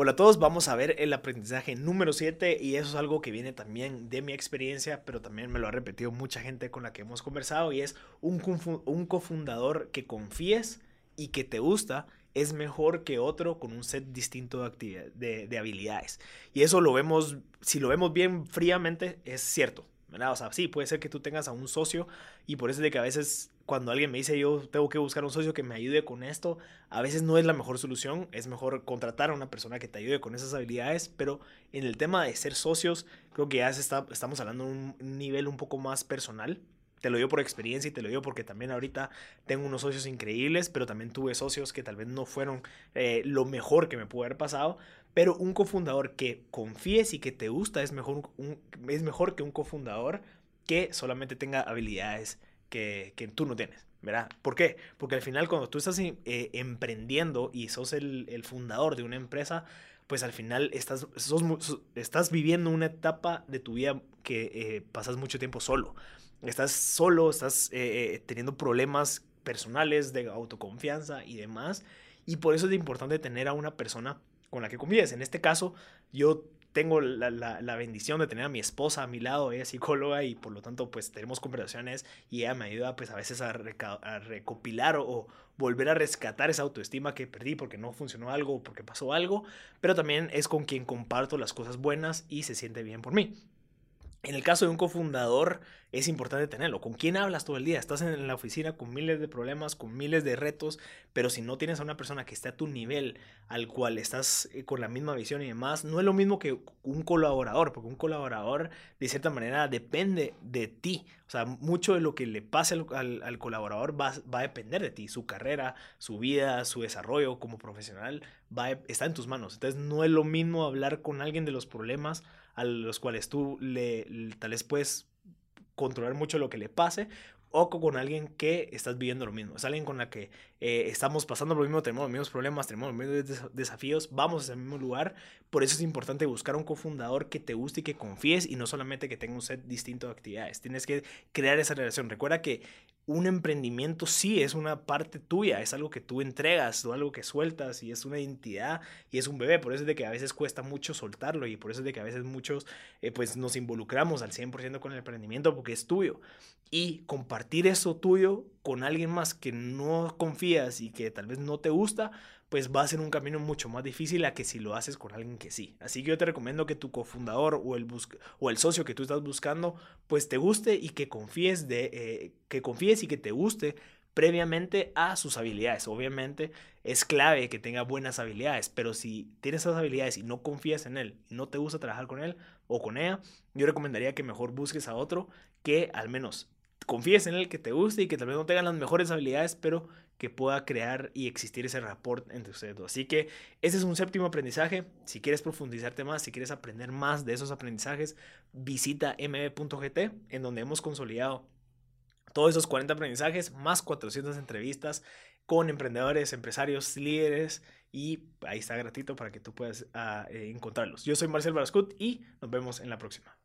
Hola a todos, vamos a ver el aprendizaje número 7 y eso es algo que viene también de mi experiencia, pero también me lo ha repetido mucha gente con la que hemos conversado y es un, un cofundador que confíes y que te gusta es mejor que otro con un set distinto de habilidades. Y eso lo vemos, si lo vemos bien fríamente, es cierto. ¿verdad? O sea, sí, puede ser que tú tengas a un socio y por eso es de que a veces cuando alguien me dice yo tengo que buscar un socio que me ayude con esto, a veces no es la mejor solución, es mejor contratar a una persona que te ayude con esas habilidades, pero en el tema de ser socios, creo que ya se está, estamos hablando de un nivel un poco más personal. Te lo digo por experiencia y te lo digo porque también ahorita tengo unos socios increíbles, pero también tuve socios que tal vez no fueron eh, lo mejor que me pudo haber pasado. Pero un cofundador que confíes y que te gusta es mejor, es mejor que un cofundador que solamente tenga habilidades que, que tú no tienes. ¿verdad? ¿Por qué? Porque al final cuando tú estás eh, emprendiendo y sos el, el, fundador de una empresa, pues al final estás, estás viviendo una etapa de tu vida que eh, pasas mucho tiempo solo. Estás solo, estás eh, eh, teniendo problemas personales de autoconfianza y demás. Y por eso es importante tener a una persona con la que confíes. En este caso, yo tengo la, la, bendición de tener a mi esposa a mi lado, ella es psicóloga y por lo tanto pues tenemos conversaciones y ella me ayuda pues a veces a, a recopilar o, o, volver a rescatar esa autoestima que perdí porque no funcionó algo o porque pasó algo, pero también es con quien comparto las cosas buenas y se siente bien por mí. En el caso de un cofundador, es importante tenerlo. ¿Con quién hablas todo el día? Estás en la oficina con miles de problemas, con miles de retos, pero si no tienes a una persona que esté a tu nivel, al cual estás eh, con la misma visión y demás, no es lo mismo que un colaborador, porque un colaborador de cierta manera depende de ti. O sea, mucho de lo que le pase al, colaborador va, va, a depender de ti. Su carrera, su vida, su desarrollo como profesional va está en tus manos. Entonces no es lo mismo hablar con alguien de los problemas a los cuales tú le, tal vez puedes controlar mucho lo que le pase o con alguien que estás viviendo lo mismo. Es alguien con la que eh, estamos pasando lo mismo, tenemos los mismos problemas, tenemos los mismos desafíos, vamos el mismo lugar. Por eso es importante buscar un cofundador que te guste y que confíes y no solamente que tenga un set distinto de actividades. Tienes que crear esa relación. Recuerda que un emprendimiento sí es una parte tuya, es algo que tú entregas o algo que sueltas y es una identidad y es un bebé. Por eso es de que a veces cuesta mucho soltarlo y por eso es de que a veces muchos eh, pues nos involucramos al 100% con el emprendimiento porque es tuyo. Y compartir eso tuyo con alguien más que no confías y que tal vez no te gusta, pues va a ser un camino mucho más difícil a que si lo haces con alguien que sí. Así que yo te recomiendo que tu cofundador o el, o el socio que tú estás buscando, pues te guste y que confíes, de, eh, que confíes y que te guste previamente a sus habilidades. Obviamente es clave que tenga buenas habilidades, pero si tienes esas habilidades y no confías en él, no te gusta trabajar con él o con ella, yo recomendaría que mejor busques a otro que al menos confíes en él, que te guste y que tal vez no tengan las mejores habilidades, pero que pueda crear y existir ese rapport entre ustedes. Así que ese es un séptimo aprendizaje. Si quieres profundizarte más, si quieres aprender más de esos aprendizajes, visita mb.gt, en donde hemos consolidado todos esos 40 aprendizajes, más 400 entrevistas con emprendedores, empresarios, líderes y ahí está gratuito para que tú puedas uh, encontrarlos. Yo soy Marcel Barascut y nos vemos en la próxima.